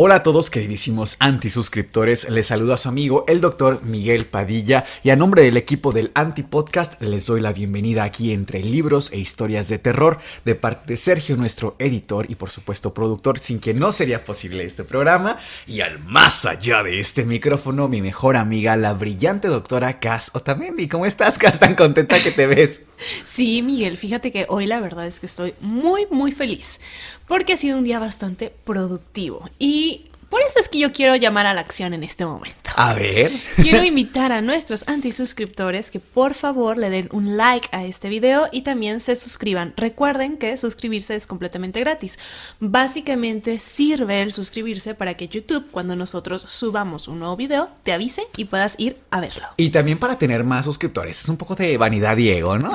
Hola a todos queridísimos antisuscriptores, les saluda a su amigo el doctor Miguel Padilla y a nombre del equipo del Antipodcast les doy la bienvenida aquí entre libros e historias de terror de parte de Sergio, nuestro editor y por supuesto productor, sin que no sería posible este programa y al más allá de este micrófono mi mejor amiga, la brillante doctora Cass Otamendi. ¿Cómo estás, Cass? Tan contenta que te ves. Sí, Miguel, fíjate que hoy la verdad es que estoy muy, muy feliz porque ha sido un día bastante productivo y por eso es que yo quiero llamar a la acción en este momento. A ver. Quiero invitar a nuestros antisuscriptores que por favor le den un like a este video y también se suscriban. Recuerden que suscribirse es completamente gratis. Básicamente sirve el suscribirse para que YouTube, cuando nosotros subamos un nuevo video, te avise y puedas ir a verlo. Y también para tener más suscriptores. Es un poco de vanidad, Diego, ¿no?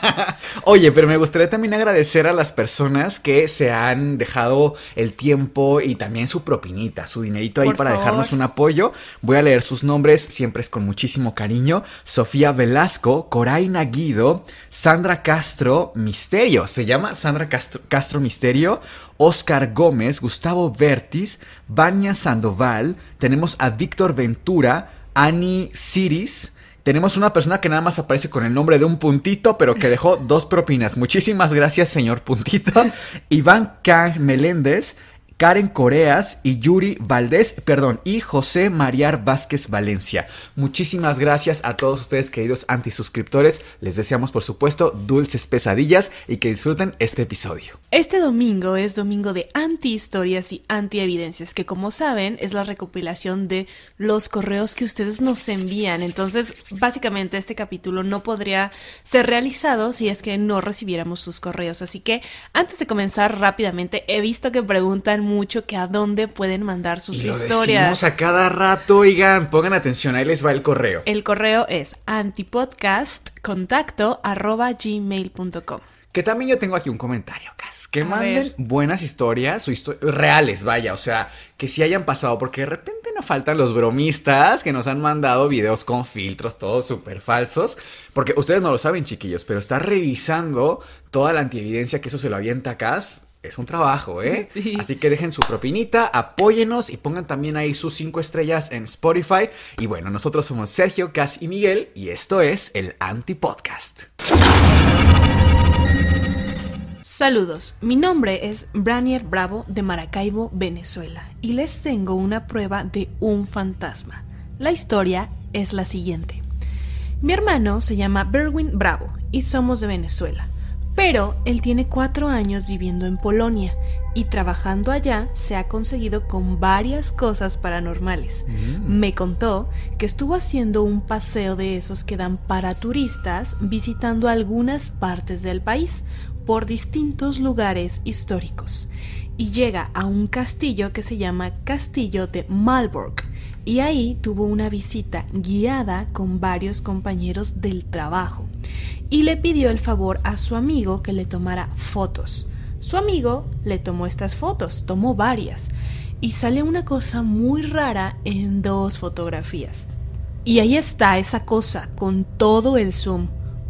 Oye, pero me gustaría también agradecer a las personas que se han dejado el tiempo y también su propinita su dinerito ahí Por para favor. dejarnos un apoyo. Voy a leer sus nombres, siempre es con muchísimo cariño. Sofía Velasco, Coraina Guido, Sandra Castro Misterio, se llama Sandra Castro, Castro Misterio, Oscar Gómez, Gustavo Vertis, Vania Sandoval, tenemos a Víctor Ventura, Ani Ciris. Tenemos una persona que nada más aparece con el nombre de un puntito, pero que dejó dos propinas. Muchísimas gracias, señor puntito. Iván K. Meléndez, Karen Coreas y Yuri Valdés, perdón, y José Mariar Vázquez Valencia. Muchísimas gracias a todos ustedes, queridos antisuscriptores. Les deseamos, por supuesto, dulces pesadillas y que disfruten este episodio. Este domingo es domingo de anti-historias y anti-evidencias, que como saben es la recopilación de los correos que ustedes nos envían. Entonces, básicamente este capítulo no podría ser realizado si es que no recibiéramos sus correos. Así que, antes de comenzar rápidamente, he visto que preguntan mucho que a dónde pueden mandar sus y lo historias. decimos a cada rato, oigan, pongan atención, ahí les va el correo. El correo es antipodcastcontacto@gmail.com. Que también yo tengo aquí un comentario, Cas. Que A manden ver. buenas historias o reales, vaya. O sea, que sí hayan pasado. Porque de repente no faltan los bromistas que nos han mandado videos con filtros, todos súper falsos. Porque ustedes no lo saben, chiquillos, pero está revisando toda la antievidencia que eso se lo avienta a Cas. Es un trabajo, ¿eh? Sí. Así que dejen su propinita, apóyenos y pongan también ahí sus cinco estrellas en Spotify. Y bueno, nosotros somos Sergio, Cas y Miguel y esto es el Antipodcast. Saludos, mi nombre es Branier Bravo de Maracaibo, Venezuela, y les tengo una prueba de un fantasma. La historia es la siguiente. Mi hermano se llama Berwin Bravo y somos de Venezuela, pero él tiene cuatro años viviendo en Polonia y trabajando allá se ha conseguido con varias cosas paranormales. Me contó que estuvo haciendo un paseo de esos que dan para turistas visitando algunas partes del país por distintos lugares históricos. Y llega a un castillo que se llama Castillo de Malborg y ahí tuvo una visita guiada con varios compañeros del trabajo y le pidió el favor a su amigo que le tomara fotos. Su amigo le tomó estas fotos, tomó varias y sale una cosa muy rara en dos fotografías. Y ahí está esa cosa con todo el zoom.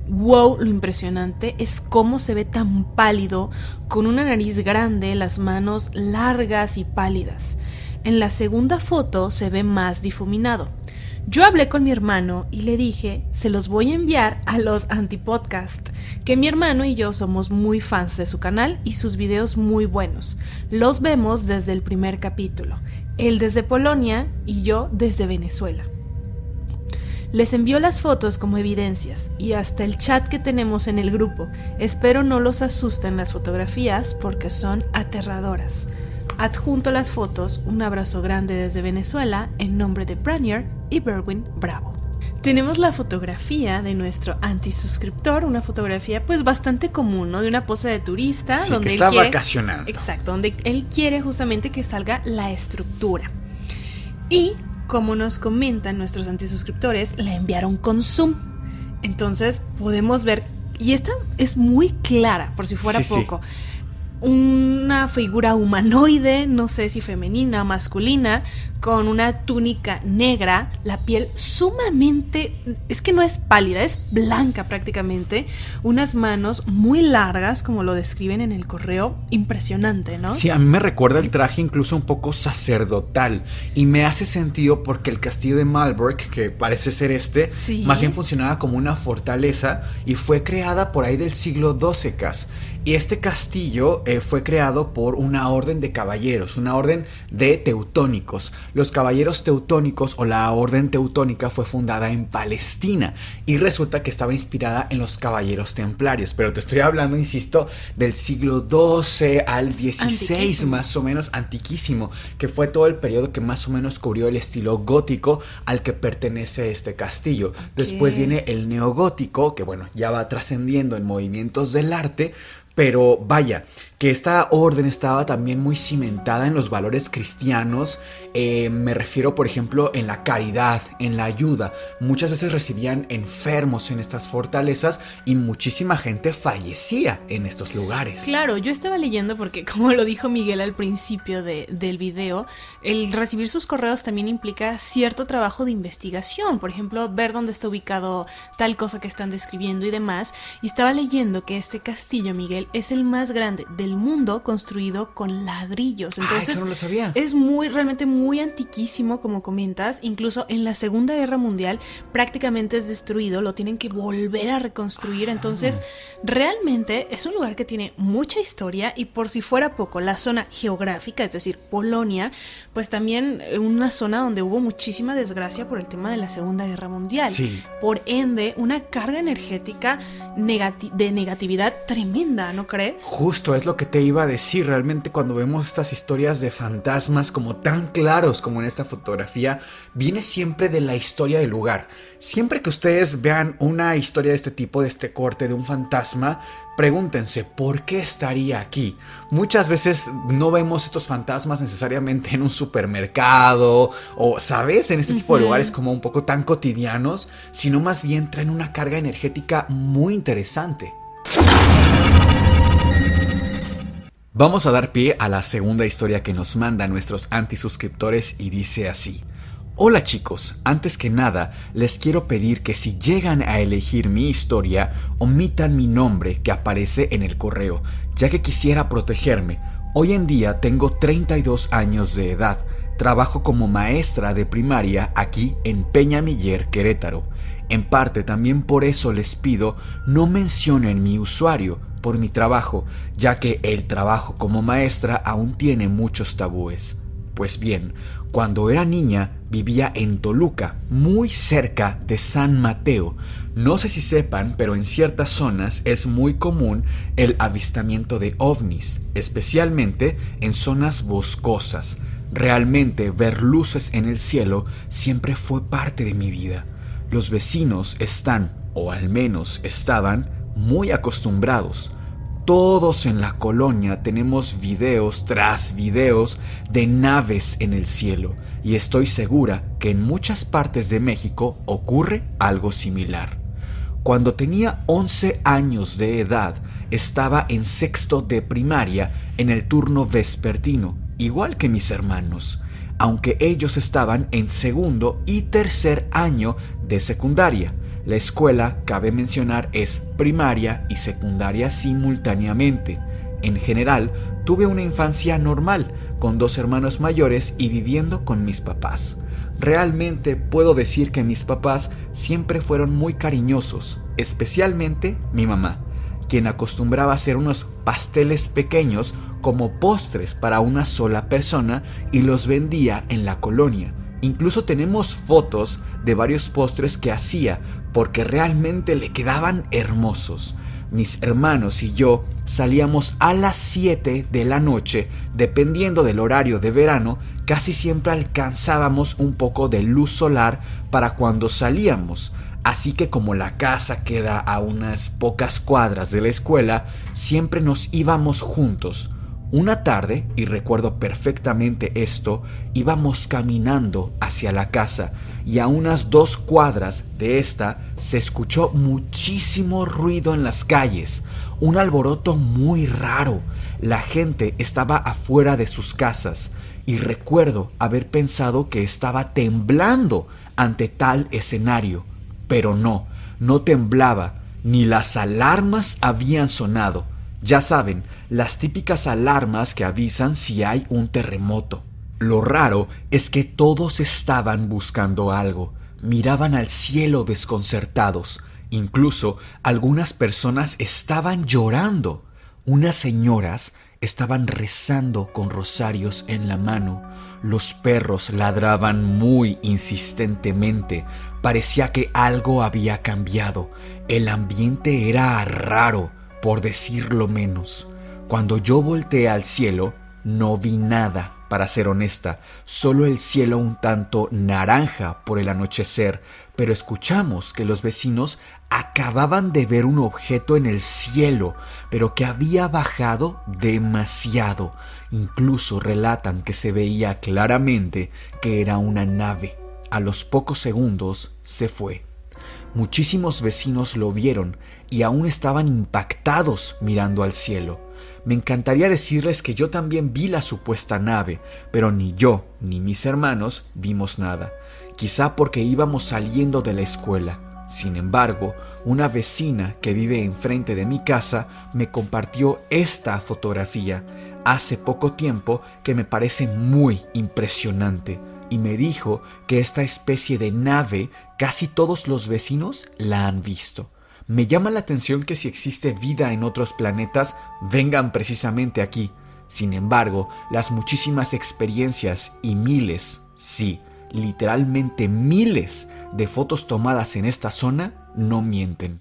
Wow, lo impresionante es cómo se ve tan pálido, con una nariz grande, las manos largas y pálidas. En la segunda foto se ve más difuminado. Yo hablé con mi hermano y le dije, se los voy a enviar a los antipodcast, que mi hermano y yo somos muy fans de su canal y sus videos muy buenos. Los vemos desde el primer capítulo, él desde Polonia y yo desde Venezuela. Les envió las fotos como evidencias y hasta el chat que tenemos en el grupo. Espero no los asusten las fotografías porque son aterradoras. Adjunto las fotos, un abrazo grande desde Venezuela en nombre de Branier y Berwin Bravo. Tenemos la fotografía de nuestro antisuscriptor, una fotografía pues bastante común, ¿no? De una pose de turista Sí, donde que él está quiere vacacionando. Exacto, donde él quiere justamente que salga la estructura. Y como nos comentan nuestros antisuscriptores, la enviaron con zoom. Entonces podemos ver, y esta es muy clara, por si fuera Sí, sí. Una figura humanoide, no sé si femenina o masculina, con una túnica negra, la piel sumamente, es que no es pálida, es blanca prácticamente, unas manos muy largas, como lo describen en el correo, impresionante, ¿no? Sí, a mí me recuerda el traje incluso un poco sacerdotal y me hace sentido porque el castillo de Malborg, que parece ser este, Sí. más bien funcionaba como una fortaleza y fue creada por ahí del siglo XII. cas. Y este castillo eh, fue creado por una orden de caballeros, una orden de teutónicos. Los caballeros teutónicos o la orden teutónica fue fundada en Palestina y resulta que estaba inspirada en los caballeros templarios. Pero te estoy hablando, insisto, del siglo XII al XVI más o menos antiquísimo, que fue todo el periodo que más o menos cubrió el estilo gótico al que pertenece este castillo. Después viene el neogótico, que bueno, ya va trascendiendo en movimientos del arte, pero vaya, que esta orden estaba también muy cimentada en los valores cristianos. eh, me refiero, por ejemplo, en la caridad, en la ayuda. Muchas veces recibían enfermos en estas fortalezas y muchísima gente fallecía en estos lugares. Claro, yo estaba leyendo porque, como lo dijo Miguel al principio de- del video, el recibir sus correos también implica cierto trabajo de investigación. Por ejemplo, ver dónde está ubicado tal cosa que están describiendo y demás. Y estaba leyendo que este castillo, Miguel, es el más grande del mundo construido con ladrillos. Ah, Entonces, eso no lo sabía. es muy, realmente muy antiquísimo, como comentas. Incluso en la Segunda Guerra Mundial prácticamente es destruido, lo tienen que volver a reconstruir. Entonces, realmente es un lugar que tiene mucha historia y por si fuera poco, la zona geográfica, es decir, Polonia, pues también eh, una zona donde hubo muchísima desgracia por el tema de la Segunda Guerra Mundial. Sí. Por ende, una carga energética negati- de negatividad tremenda, ¿no crees? Justo es lo que te iba a decir. Realmente cuando vemos estas historias de fantasmas como tan claros como en esta fotografía, viene siempre de la historia del lugar. Siempre que ustedes vean una historia de este tipo, de este corte, de un fantasma, pregúntense, ¿por qué estaría aquí? Muchas veces no vemos estos fantasmas necesariamente en un supermercado o, ¿sabes? En este tipo de lugares como un poco tan cotidianos, sino más bien traen una carga energética muy interesante. Vamos a dar pie a la segunda historia que nos mandan nuestros antisuscriptores y dice así. Hola chicos, antes que nada les quiero pedir que si llegan a elegir mi historia, omitan mi nombre que aparece en el correo, ya que quisiera protegerme. Hoy en día tengo 32 años de edad, trabajo como maestra de primaria aquí en Peñamiller, Querétaro. En parte también por eso les pido no mencionen mi usuario por mi trabajo, ya que el trabajo como maestra aún tiene muchos tabúes. Pues bien, cuando era niña vivía en Toluca, muy cerca de San Mateo. No sé si sepan, pero en ciertas zonas es muy común el avistamiento de ovnis, especialmente en zonas boscosas. Realmente ver luces en el cielo siempre fue parte de mi vida. Los vecinos están, o al menos estaban, muy acostumbrados. Todos en la colonia tenemos videos tras videos de naves en el cielo y estoy segura que en muchas partes de México ocurre algo similar. Cuando tenía 11 años de edad, estaba en sexto de primaria en el turno vespertino, igual que mis hermanos, aunque ellos estaban en segundo y tercer año de secundaria. La escuela, cabe mencionar, es primaria y secundaria simultáneamente. En general, tuve una infancia normal, con dos hermanos mayores y viviendo con mis papás. Realmente puedo decir que mis papás siempre fueron muy cariñosos, especialmente mi mamá, quien acostumbraba hacer unos pasteles pequeños como postres para una sola persona y los vendía en la colonia. Incluso tenemos fotos de varios postres que hacía porque realmente le quedaban hermosos. mis hermanos y yo salíamos a las 7 de la noche, dependiendo del horario de verano, casi siempre alcanzábamos un poco de luz solar para cuando salíamos. Así que como la casa queda a unas pocas cuadras de la escuela, siempre nos íbamos juntos. Una tarde, y recuerdo perfectamente esto, íbamos caminando hacia la casa y a unas dos cuadras de esta se escuchó muchísimo ruido en las calles, un alboroto muy raro. La gente estaba afuera de sus casas y recuerdo haber pensado que estaba temblando ante tal escenario, pero no, no temblaba, ni las alarmas habían sonado. Ya saben, las típicas alarmas que avisan si hay un terremoto. Lo raro es que todos estaban buscando algo, miraban al cielo desconcertados, incluso algunas personas estaban llorando. Unas señoras estaban rezando con rosarios en la mano. Los perros ladraban muy insistentemente. Parecía que algo había cambiado. El ambiente era raro, por decirlo menos. Cuando yo volteé al cielo, no vi nada para ser honesta, solo el cielo un tanto naranja por el anochecer, pero escuchamos que los vecinos acababan de ver un objeto en el cielo, pero que había bajado demasiado. Incluso relatan que se veía claramente que era una nave. A los pocos segundos se fue. Muchísimos vecinos lo vieron y aún estaban impactados mirando al cielo. Me encantaría decirles que yo también vi la supuesta nave, pero ni yo ni mis hermanos vimos nada, quizá porque íbamos saliendo de la escuela. Sin embargo, una vecina que vive enfrente de mi casa me compartió esta fotografía hace poco tiempo que me parece muy impresionante y me dijo que esta especie de nave casi todos los vecinos la han visto. Me llama la atención que si existe vida en otros planetas, vengan precisamente aquí. Sin embargo, las muchísimas experiencias y miles, sí, literalmente miles de fotos tomadas en esta zona no mienten.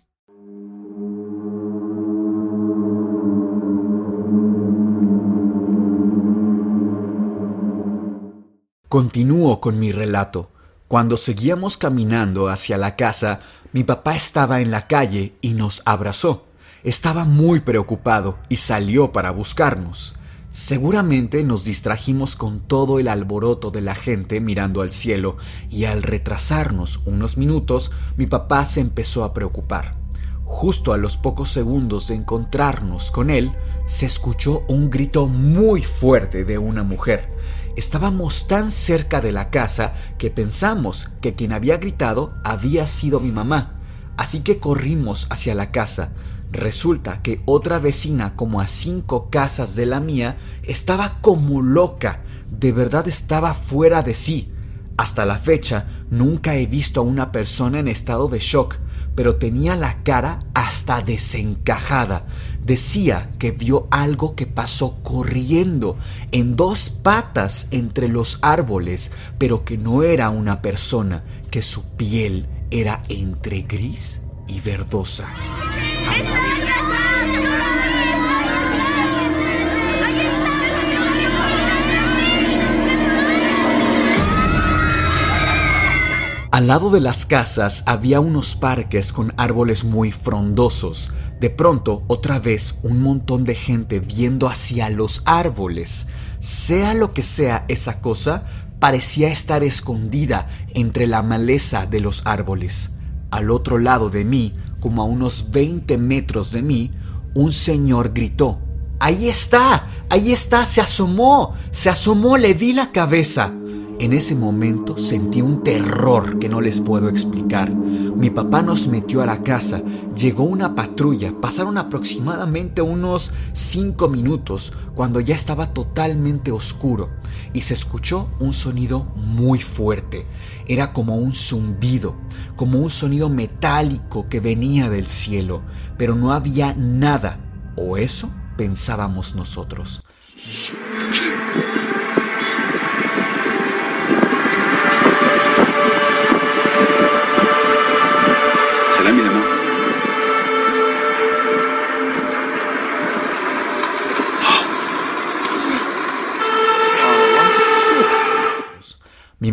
Continúo con mi relato. Cuando seguíamos caminando hacia la casa, mi papá estaba en la calle y nos abrazó. Estaba muy preocupado y salió para buscarnos. Seguramente nos distrajimos con todo el alboroto de la gente mirando al cielo y al retrasarnos unos minutos mi papá se empezó a preocupar. Justo a los pocos segundos de encontrarnos con él, se escuchó un grito muy fuerte de una mujer. Estábamos tan cerca de la casa que pensamos que quien había gritado había sido mi mamá. Así que corrimos hacia la casa. Resulta que otra vecina, como a cinco casas de la mía, estaba como loca. De verdad estaba fuera de sí. Hasta la fecha nunca he visto a una persona en estado de shock, pero tenía la cara hasta desencajada decía que vio algo que pasó corriendo en dos patas entre los árboles, pero que no era una persona, que su piel era entre gris y verdosa. Al lado de las casas había unos parques con árboles muy frondosos, de pronto, otra vez, un montón de gente viendo hacia los árboles. Sea lo que sea esa cosa, parecía estar escondida entre la maleza de los árboles. Al otro lado de mí, como a unos 20 metros de mí, un señor gritó, Ahí está, ahí está, se asomó, se asomó, le vi la cabeza. En ese momento sentí un terror que no les puedo explicar. Mi papá nos metió a la casa, llegó una patrulla, pasaron aproximadamente unos cinco minutos cuando ya estaba totalmente oscuro y se escuchó un sonido muy fuerte. Era como un zumbido, como un sonido metálico que venía del cielo, pero no había nada, o eso pensábamos nosotros.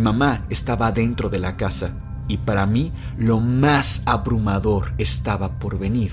Mamá estaba dentro de la casa y para mí lo más abrumador estaba por venir.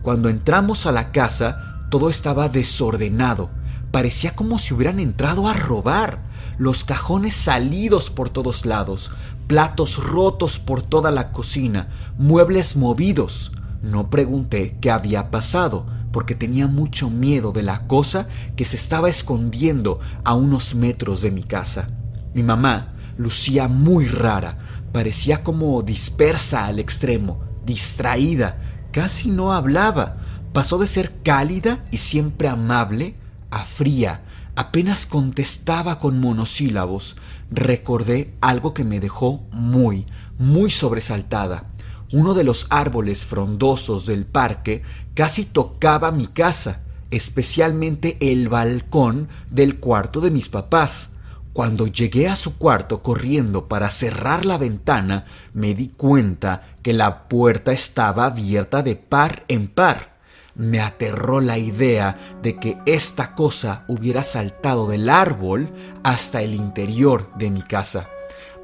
Cuando entramos a la casa, todo estaba desordenado. Parecía como si hubieran entrado a robar. Los cajones salidos por todos lados, platos rotos por toda la cocina, muebles movidos. No pregunté qué había pasado, porque tenía mucho miedo de la cosa que se estaba escondiendo a unos metros de mi casa. Mi mamá lucía muy rara, parecía como dispersa al extremo, distraída, casi no hablaba, pasó de ser cálida y siempre amable a fría, apenas contestaba con monosílabos. Recordé algo que me dejó muy, muy sobresaltada. Uno de los árboles frondosos del parque casi tocaba mi casa, especialmente el balcón del cuarto de mis papás. Cuando llegué a su cuarto corriendo para cerrar la ventana, me di cuenta que la puerta estaba abierta de par en par. Me aterró la idea de que esta cosa hubiera saltado del árbol hasta el interior de mi casa.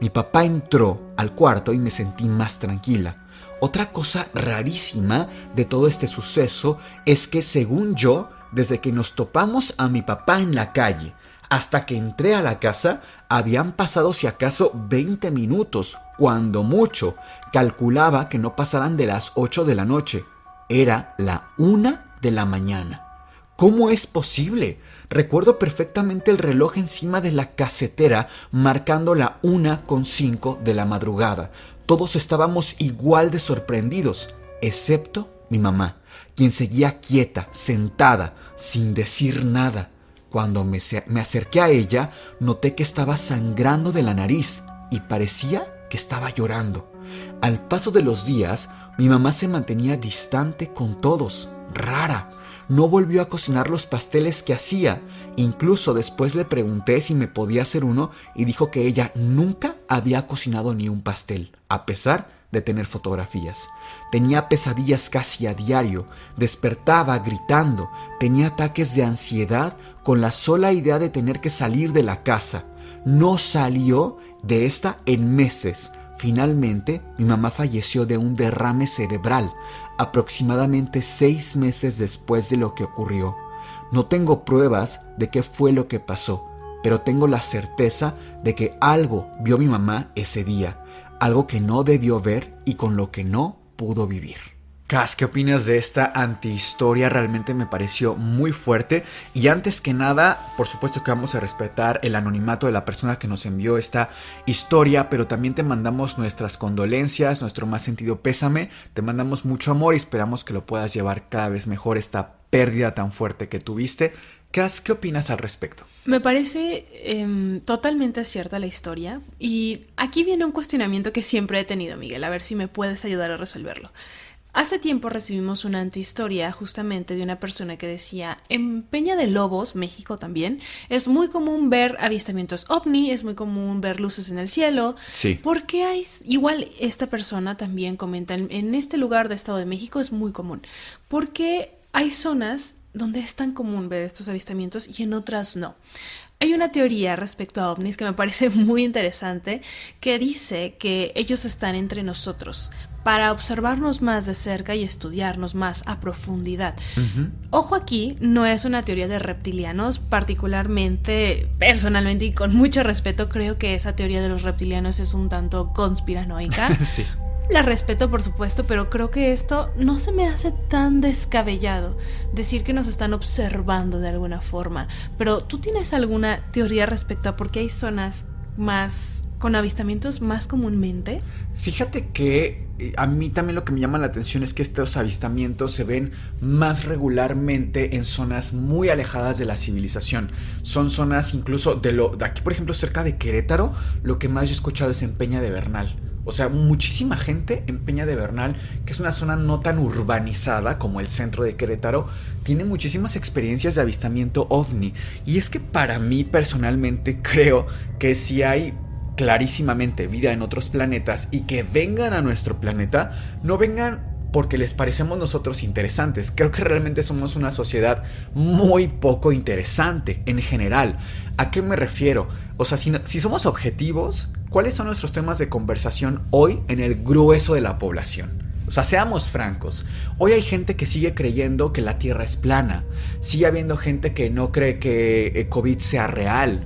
Mi papá entró al cuarto y me sentí más tranquila. Otra cosa rarísima de todo este suceso es que, según yo, desde que nos topamos a mi papá en la calle, hasta que entré a la casa habían pasado si acaso 20 minutos, cuando mucho. Calculaba que no pasaran de las 8 de la noche. Era la una de la mañana. ¿Cómo es posible? Recuerdo perfectamente el reloj encima de la casetera marcando la una con cinco de la madrugada. Todos estábamos igual de sorprendidos, excepto mi mamá, quien seguía quieta, sentada, sin decir nada. Cuando me, acerqué a ella, noté que estaba sangrando de la nariz y parecía que estaba llorando. Al paso de los días, mi mamá se mantenía distante con todos, rara. No volvió a cocinar los pasteles que hacía. Incluso después le pregunté si me podía hacer uno y dijo que ella nunca había cocinado ni un pastel, a pesar de tener fotografías. Tenía pesadillas casi a diario, despertaba gritando, tenía ataques de ansiedad con la sola idea de tener que salir de la casa. No salió de esta en meses. Finalmente, mi mamá falleció de un derrame cerebral, aproximadamente seis meses después de lo que ocurrió. No tengo pruebas de qué fue lo que pasó, pero tengo la certeza de que algo vio mi mamá ese día, algo que no debió ver y con lo que no pudo vivir. Cas, ¿qué opinas de esta antihistoria? Realmente me pareció muy fuerte. Y antes que nada, por supuesto que vamos a respetar el anonimato de la persona que nos envió esta historia, pero también te mandamos nuestras condolencias, nuestro más sentido pésame. Te mandamos mucho amor y esperamos que lo puedas llevar cada vez mejor esta pérdida tan fuerte que tuviste. Cas, ¿qué opinas al respecto? Me parece em, totalmente cierta la historia y aquí viene un cuestionamiento que siempre he tenido, Miguel, a ver si me puedes ayudar a resolverlo. Hace tiempo recibimos una antihistoria justamente de una persona que decía, en Peña de Lobos, México también, es muy común ver avistamientos ovni, es muy común ver luces en el cielo. Sí. ¿Por qué hay, igual esta persona también comenta, en, este lugar de Estado de México es muy común, porque hay zonas donde es tan común ver estos avistamientos y en otras no. Hay una teoría respecto a ovnis que me parece muy interesante que dice que ellos están entre nosotros para observarnos más de cerca y estudiarnos más a profundidad. Ojo aquí, no es una teoría de reptilianos, particularmente, personalmente y con mucho respeto, creo que esa teoría de los reptilianos es un tanto conspiranoica. sí. La respeto, por supuesto, pero creo que esto no se me hace tan descabellado decir que nos están observando de alguna forma. Pero ¿tú tienes alguna teoría respecto a por qué hay zonas más con avistamientos más comúnmente? Fíjate que eh, a mí también lo que me llama la atención es que estos avistamientos se ven más regularmente en zonas muy alejadas de la civilización. Son zonas incluso de lo de aquí, por ejemplo, cerca de Querétaro, lo que más yo he escuchado es en Peña de Bernal. O sea, muchísima gente en Peña de Bernal, que es una zona no tan urbanizada como el centro de Querétaro, tiene muchísimas experiencias de avistamiento ovni. Y es que para mí personalmente creo que si hay clarísimamente vida en otros planetas y que vengan a nuestro planeta, no vengan porque les parecemos nosotros interesantes. Creo que realmente somos una sociedad muy poco interesante en general. ¿A qué me refiero? O sea, si, somos objetivos, ¿cuáles son nuestros temas de conversación hoy en el grueso de la población? O sea, seamos francos. Hoy hay gente que sigue creyendo que la Tierra es plana. Sigue habiendo gente que no cree que eh, COVID sea real.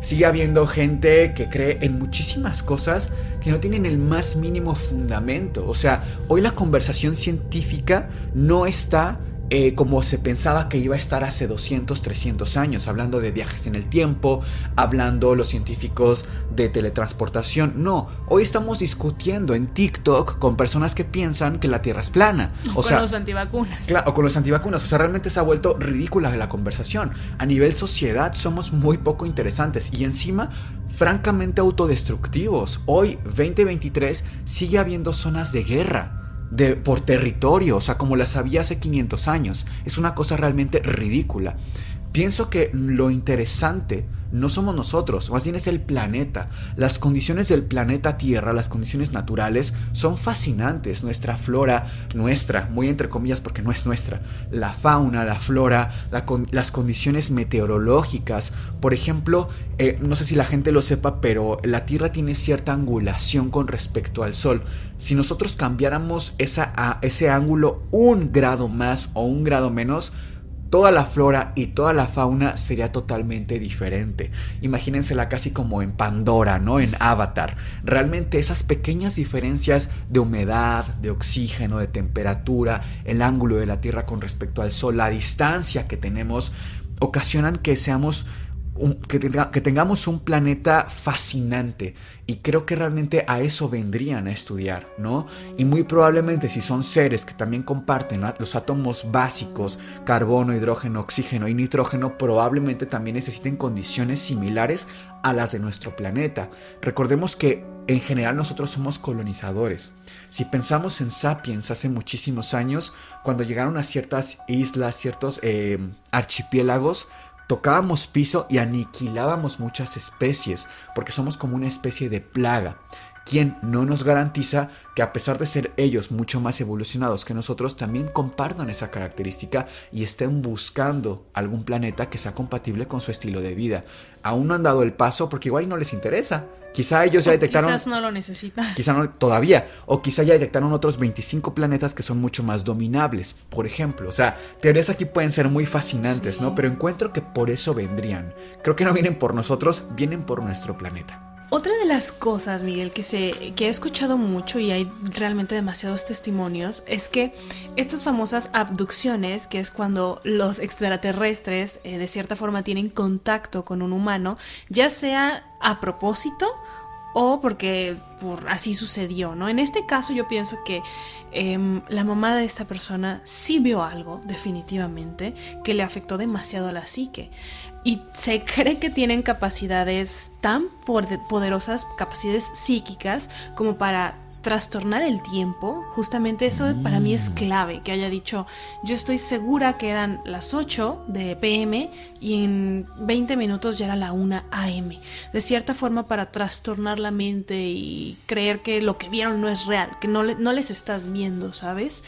Sigue habiendo gente que cree en muchísimas cosas que no tienen el más mínimo fundamento. O sea, hoy la conversación científica no está eh, como se pensaba que iba a estar hace 200, 300 años, hablando de viajes en el tiempo, hablando los científicos de teletransportación. No, hoy estamos discutiendo en TikTok con personas que piensan que la Tierra es plana. O con los antivacunas. Claro, o con los antivacunas. O sea, realmente se ha vuelto ridícula la conversación. A nivel sociedad somos muy poco interesantes y encima francamente autodestructivos. Hoy, 2023, sigue habiendo zonas de guerra de, por territorio, o sea, como las había hace 500 años. Es una cosa realmente ridícula. Pienso que lo interesante no somos nosotros, más bien es el planeta. Las condiciones del planeta Tierra, las condiciones naturales, son fascinantes. Nuestra flora, nuestra, muy entre comillas porque no es nuestra, la fauna, la flora, las condiciones meteorológicas. Por ejemplo, eh, no sé si la gente lo sepa, pero la Tierra tiene cierta angulación con respecto al Sol. Si nosotros cambiáramos esa, ese ángulo un grado más o un grado menos, toda la flora y toda la fauna sería totalmente diferente. Imagínensela casi como en Pandora, ¿no? En Avatar. Realmente esas pequeñas diferencias de humedad, de oxígeno, de temperatura, el ángulo de la Tierra con respecto al Sol, la distancia que tenemos, ocasionan que seamos que, que, tengamos un planeta fascinante y creo que realmente a eso vendrían a estudiar, ¿no? Y muy probablemente si son seres que también comparten los átomos básicos, carbono, hidrógeno, oxígeno y nitrógeno, probablemente también necesiten condiciones similares a las de nuestro planeta. Recordemos que en general nosotros somos colonizadores. Si pensamos en sapiens hace muchísimos años, cuando llegaron a ciertas islas, ciertos eh, archipiélagos, tocábamos piso y aniquilábamos muchas especies, porque somos como una especie de plaga, quien no nos garantiza que a pesar de ser ellos mucho más evolucionados que nosotros, también compartan esa característica y estén buscando algún planeta que sea compatible con su estilo de vida. Aún no han dado el paso porque igual no les interesa. Quizá ellos ya detectaron. Quizás no lo necesitan. Quizá no todavía. O quizá ya detectaron otros 25 planetas que son mucho más dominables, por ejemplo. O sea, teorías aquí pueden ser muy fascinantes, ¿no? Pero encuentro que por eso vendrían. Creo que no vienen por nosotros, vienen por nuestro planeta. Otra de las cosas, Miguel, que, he escuchado mucho y hay realmente demasiados testimonios, es que estas famosas abducciones, que es cuando los extraterrestres eh, de cierta forma tienen contacto con un humano, ya sea a propósito o porque por, así sucedió, ¿no? En este caso yo pienso que em, la mamá de esta persona sí vio algo, definitivamente, que le afectó demasiado a la psique y se cree que tienen capacidades tan poderosas, capacidades psíquicas, como para trastornar el tiempo, justamente eso para mí es mm. clave, que haya dicho, yo estoy segura que eran las 8 de PM y en 20 minutos ya era la 1 AM. De cierta forma para trastornar la mente y creer que lo que vieron no es real, que no, no les estás viendo, ¿sabes?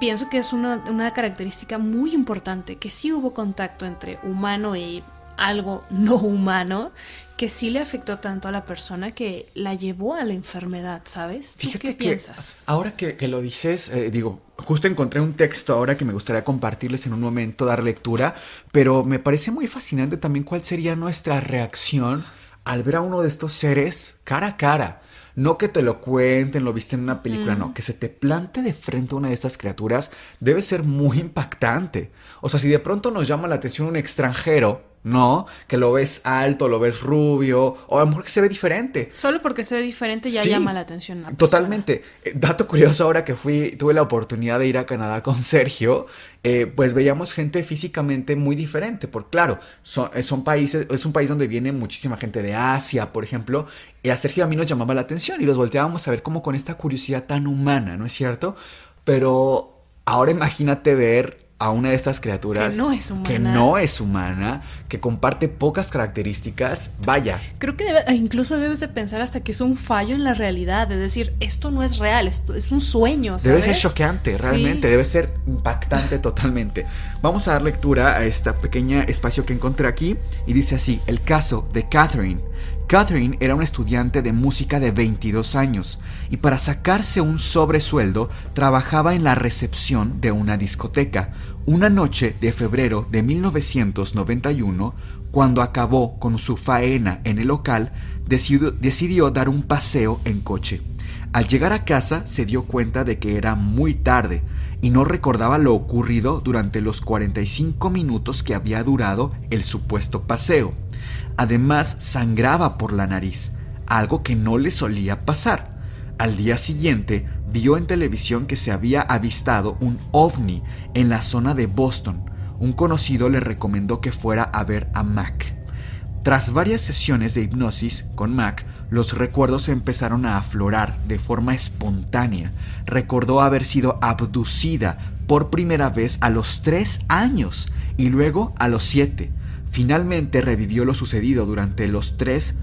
Pienso que es una, una característica muy importante, que sí hubo contacto entre humano y algo no humano que sí le afectó tanto a la persona que la llevó a la enfermedad, ¿sabes? ¿Tú qué piensas? Ahora que, lo dices, eh, digo, justo encontré un texto ahora que me gustaría compartirles en un momento, dar lectura, pero me parece muy fascinante también cuál sería nuestra reacción al ver a uno de estos seres cara a cara. No que te lo cuenten, lo viste en una película, no, que se te plante de frente a una de estas criaturas debe ser muy impactante. O sea, si de pronto nos llama la atención un extranjero, ¿no? Que lo ves alto, lo ves rubio, o a lo mejor que se ve diferente. Solo porque se ve diferente ya llama la atención. totalmente. Eh, dato curioso, ahora que fui, tuve la oportunidad de ir a Canadá con Sergio, eh, pues veíamos gente físicamente muy diferente, porque claro, son, eh, son, países, es un país donde viene muchísima gente de Asia, por ejemplo, y a Sergio a mí nos llamaba la atención y los volteábamos a ver como con esta curiosidad tan humana, ¿no es cierto? Pero ahora imagínate ver a una de estas criaturas Que no es humana. que no es humana, que comparte pocas características, vaya, Creo que debe- incluso debes de pensar hasta que es un fallo en la realidad, de decir, esto no es real, esto es un sueño. Debe ser choqueante, Sí. realmente, debe ser impactante totalmente. Vamos a dar lectura a este pequeño espacio que encontré aquí y dice así, el caso de Catherine. Catherine era una estudiante de música de 22 años y para sacarse un sobresueldo trabajaba en la recepción de una discoteca. Una noche de febrero de 1991, cuando acabó con su faena en el local, decidió, decidió dar un paseo en coche. Al llegar a casa se dio cuenta de que era muy tarde y no recordaba lo ocurrido durante los 45 minutos que había durado el supuesto paseo. Además, sangraba por la nariz, algo que no le solía pasar. Al día siguiente, vio en televisión que se había avistado un ovni en la zona de Boston. Un conocido le recomendó que fuera a ver a Mac. Tras varias sesiones de hipnosis con Mac, los recuerdos empezaron a aflorar de forma espontánea. Recordó haber sido abducida por primera vez a los tres años y luego a los siete. Finalmente revivió lo sucedido durante los tres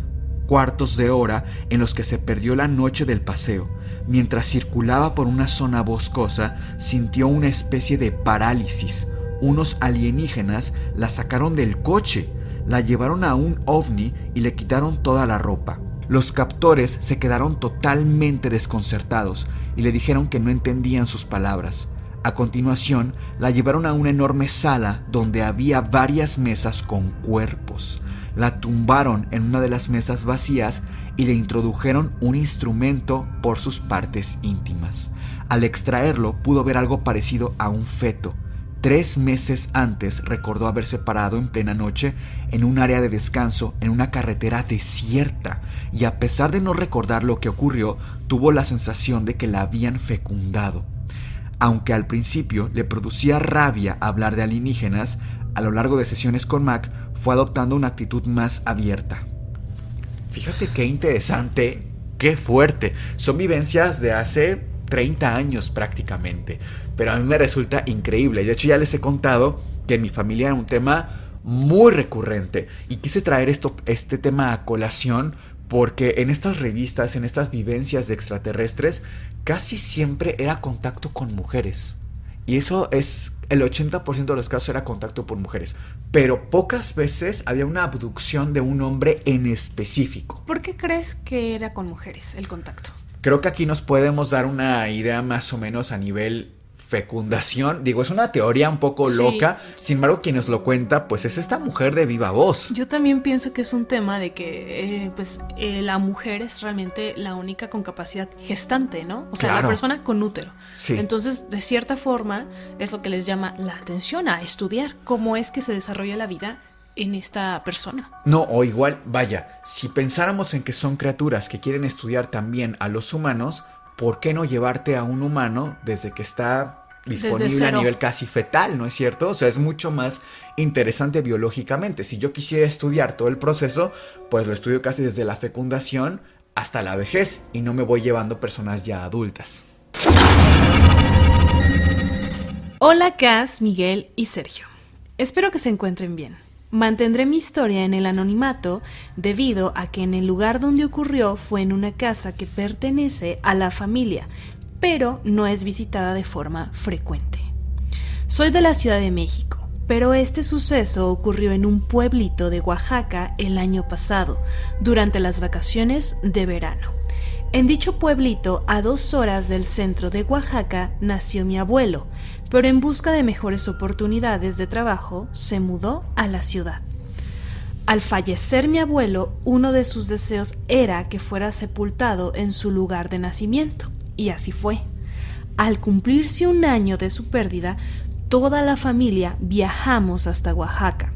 cuartos de hora en los que se perdió la noche del paseo. Mientras circulaba por una zona boscosa, sintió una especie de parálisis. Unos alienígenas la sacaron del coche, la llevaron a un ovni y le quitaron toda la ropa. Los captores se quedaron totalmente desconcertados y le dijeron que no entendían sus palabras. A continuación, la llevaron a una enorme sala donde había varias mesas con cuerpos. La tumbaron en una de las mesas vacías y le introdujeron un instrumento por sus partes íntimas. Al extraerlo pudo ver algo parecido a un feto. Tres meses antes recordó haberse parado en plena noche en un área de descanso en una carretera desierta y a pesar de no recordar lo que ocurrió, tuvo la sensación de que la habían fecundado. Aunque al principio le producía rabia hablar de alienígenas, a lo largo de sesiones con Mac fue adoptando una actitud más abierta. Fíjate qué interesante, qué fuerte. Son vivencias de hace 30 años prácticamente, pero a mí me resulta increíble. De hecho ya les he contado que en mi familia era un tema muy recurrente y quise traer esto, este tema a colación porque en estas revistas, en estas vivencias de extraterrestres, casi siempre era contacto con mujeres. Y eso es, el 80% de los casos era contacto por mujeres. Pero pocas veces había una abducción de un hombre en específico. ¿Por qué crees que era con mujeres el contacto? Creo que aquí nos podemos dar una idea más o menos a nivel fecundación. Digo, es una teoría un poco Sí. loca. Sin embargo, quien nos lo cuenta, pues es esta mujer de viva voz. Yo también pienso que es un tema de que eh, pues eh, la mujer es realmente la única con capacidad gestante, ¿no? O sea, Claro. la persona con útero. Sí. Entonces, de cierta forma, es lo que les llama la atención a estudiar cómo es que se desarrolla la vida en esta persona. No, o igual, vaya, si pensáramos en que son criaturas que quieren estudiar también a los humanos, ¿por qué no llevarte a un humano desde que está disponible a nivel casi fetal, ¿no es cierto? O sea, es mucho más interesante biológicamente. Si yo quisiera estudiar todo el proceso, pues lo estudio casi desde la fecundación hasta la vejez y no me voy llevando personas ya adultas. Hola Cas, Miguel y Sergio. Espero que se encuentren bien. Mantendré mi historia en el anonimato debido a que en el lugar donde ocurrió fue en una casa que pertenece a la familia, pero no es visitada de forma frecuente. Soy de la Ciudad de México, pero este suceso ocurrió en un pueblito de Oaxaca el año pasado, durante las vacaciones de verano. En dicho pueblito, a dos horas del centro de Oaxaca, nació mi abuelo, pero en busca de mejores oportunidades de trabajo, se mudó a la ciudad. Al fallecer mi abuelo, uno de sus deseos era que fuera sepultado en su lugar de nacimiento, y así fue. Al cumplirse un año de su pérdida, toda la familia viajamos hasta Oaxaca.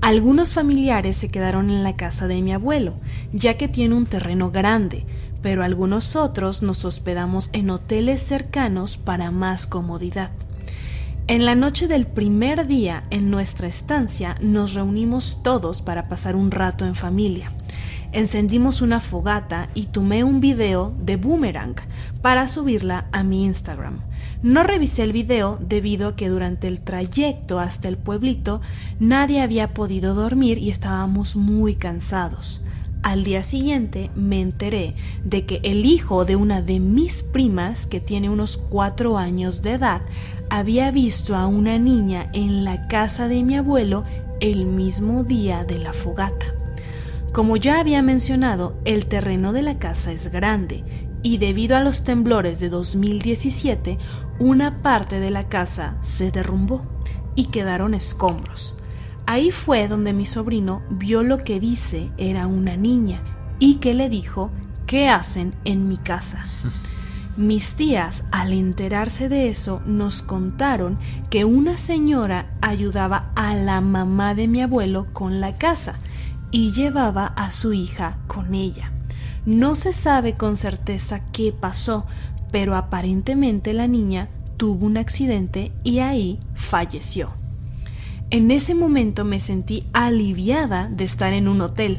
Algunos familiares se quedaron en la casa de mi abuelo, ya que tiene un terreno grande, pero algunos otros nos hospedamos en hoteles cercanos para más comodidad. En la noche del primer día en nuestra estancia nos reunimos todos para pasar un rato en familia. Encendimos una fogata y tomé un video de Boomerang para subirla a mi Instagram. No revisé el video debido a que durante el trayecto hasta el pueblito nadie había podido dormir y estábamos muy cansados. Al día siguiente me enteré de que el hijo de una de mis primas, que tiene unos cuatro años de edad, había visto a una niña en la casa de mi abuelo el mismo día de la fogata. Como ya había mencionado, el terreno de la casa es grande y debido a los temblores de 2017, una parte de la casa se derrumbó y quedaron escombros. Ahí fue donde mi sobrino vio lo que dice era una niña y que le dijo, ¿qué hacen en mi casa? Mis tías, al enterarse de eso, nos contaron que una señora ayudaba a la mamá de mi abuelo con la casa y llevaba a su hija con ella. No se sabe con certeza qué pasó, pero aparentemente la niña tuvo un accidente y ahí falleció. En ese momento me sentí aliviada de estar en un hotel,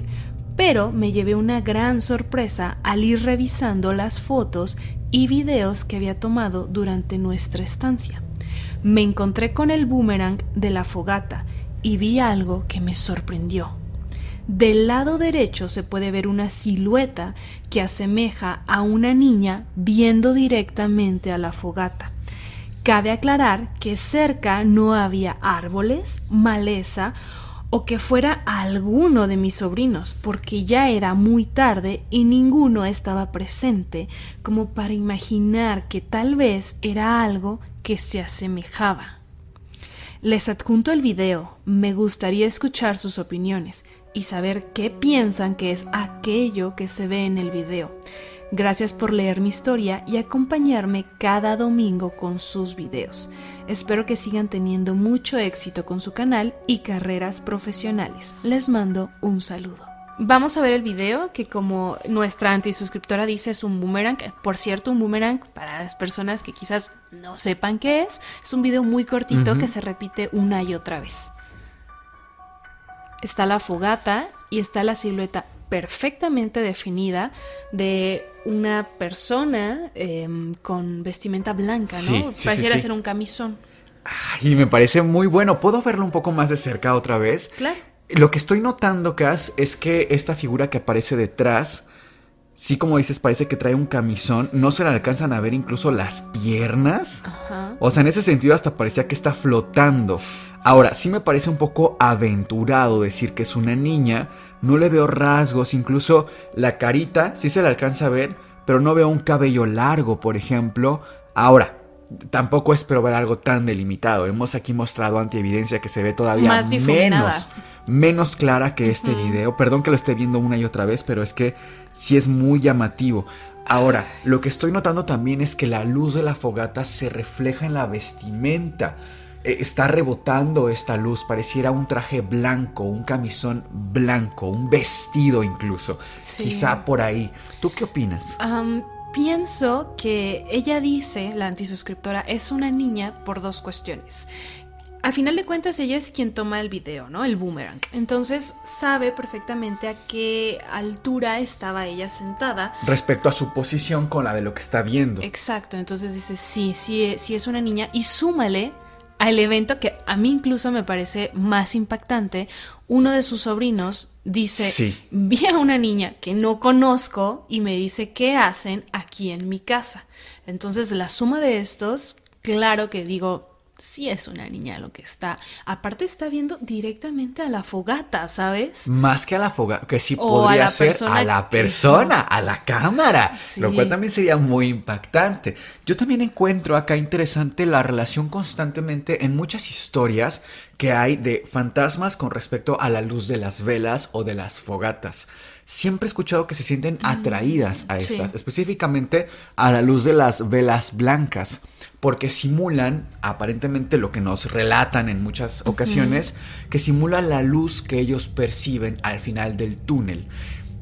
pero me llevé una gran sorpresa al ir revisando las fotos y videos que había tomado durante nuestra estancia. Me encontré con el boomerang de la fogata y vi algo que me sorprendió. Del lado derecho se puede ver una silueta que asemeja a una niña viendo directamente a la fogata. Cabe aclarar que cerca no había árboles, maleza o que fuera alguno de mis sobrinos, porque ya era muy tarde y ninguno estaba presente como para imaginar que tal vez era algo que se asemejaba. Les adjunto el video, me gustaría escuchar sus opiniones y saber qué piensan que es aquello que se ve en el video. Gracias por leer mi historia y acompañarme cada domingo con sus videos. Espero que sigan teniendo mucho éxito con su canal y carreras profesionales. Les mando un saludo. Vamos a ver el video que como nuestra antisuscriptora dice es un boomerang. Por cierto, un boomerang para las personas que quizás no sepan qué es, es un video muy cortito que se repite una y otra vez. Está la fogata y está la silueta perfectamente definida de una persona em, con vestimenta blanca, ¿no? Pareciera ser un camisón. Y me parece muy bueno. ¿Puedo verlo un poco más de cerca otra vez? Claro. Lo que estoy notando, Cass, es que esta figura que aparece detrás, sí como dices, parece que trae un camisón. No se le alcanzan a ver incluso las piernas. Ajá. O sea, en ese sentido hasta parecía que está flotando. Ahora, sí me parece un poco aventurado decir que es una niña, no le veo rasgos, incluso la carita sí se le alcanza a ver, pero no veo un cabello largo, por ejemplo. Ahora, tampoco espero ver algo tan delimitado. Hemos aquí mostrado antievidencia que se ve todavía menos, menos clara que este video. Perdón que lo esté viendo una y otra vez, pero es que sí es muy llamativo. Ahora, lo que estoy notando también es que la luz de la fogata se refleja en la vestimenta. Eh, está rebotando esta luz, pareciera un traje blanco, un camisón blanco, un vestido incluso. Quizá por ahí. ¿Tú qué opinas? pienso que ella dice, la antisuscriptora, es una niña por dos cuestiones. A final de cuentas, ella es quien toma el video, ¿no? El boomerang. Entonces sabe perfectamente a qué altura estaba ella sentada. Respecto a su posición con la de lo que está viendo. Exacto. Entonces dice, sí, sí, sí es una niña. Y súmale al evento que a mí incluso me parece más impactante, uno de sus sobrinos dice, vi a una niña que no conozco y me dice qué hacen aquí en mi casa. Entonces la suma de estos, claro que digo, sí es una niña lo que está. Aparte está viendo directamente a la fogata, ¿sabes? Más que a la fogata, que sí podría ser a la persona, a la cámara, lo cual también sería muy impactante. Yo también encuentro acá interesante la relación constantemente en muchas historias que hay de fantasmas con respecto a la luz de las velas o de las fogatas siempre he escuchado que se sienten mm, atraídas a estas, específicamente a la luz de las velas blancas, porque simulan aparentemente lo que nos relatan en muchas ocasiones, que simulan la luz que ellos perciben al final del túnel.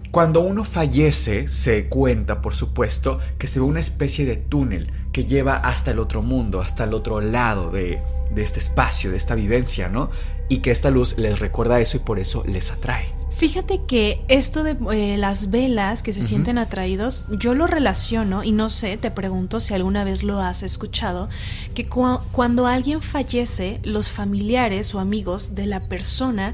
Cuando uno fallece, se cuenta, por supuesto, que se ve una especie de túnel que lleva hasta el otro mundo, hasta el otro lado de, de este espacio, de esta vivencia, ¿no? Y que esta luz les recuerda eso y por eso les atrae. Fíjate que esto de eh, las velas que se sienten atraídos, yo lo relaciono y no sé, te pregunto si alguna vez lo has escuchado, que cuando alguien fallece, los familiares o amigos de la persona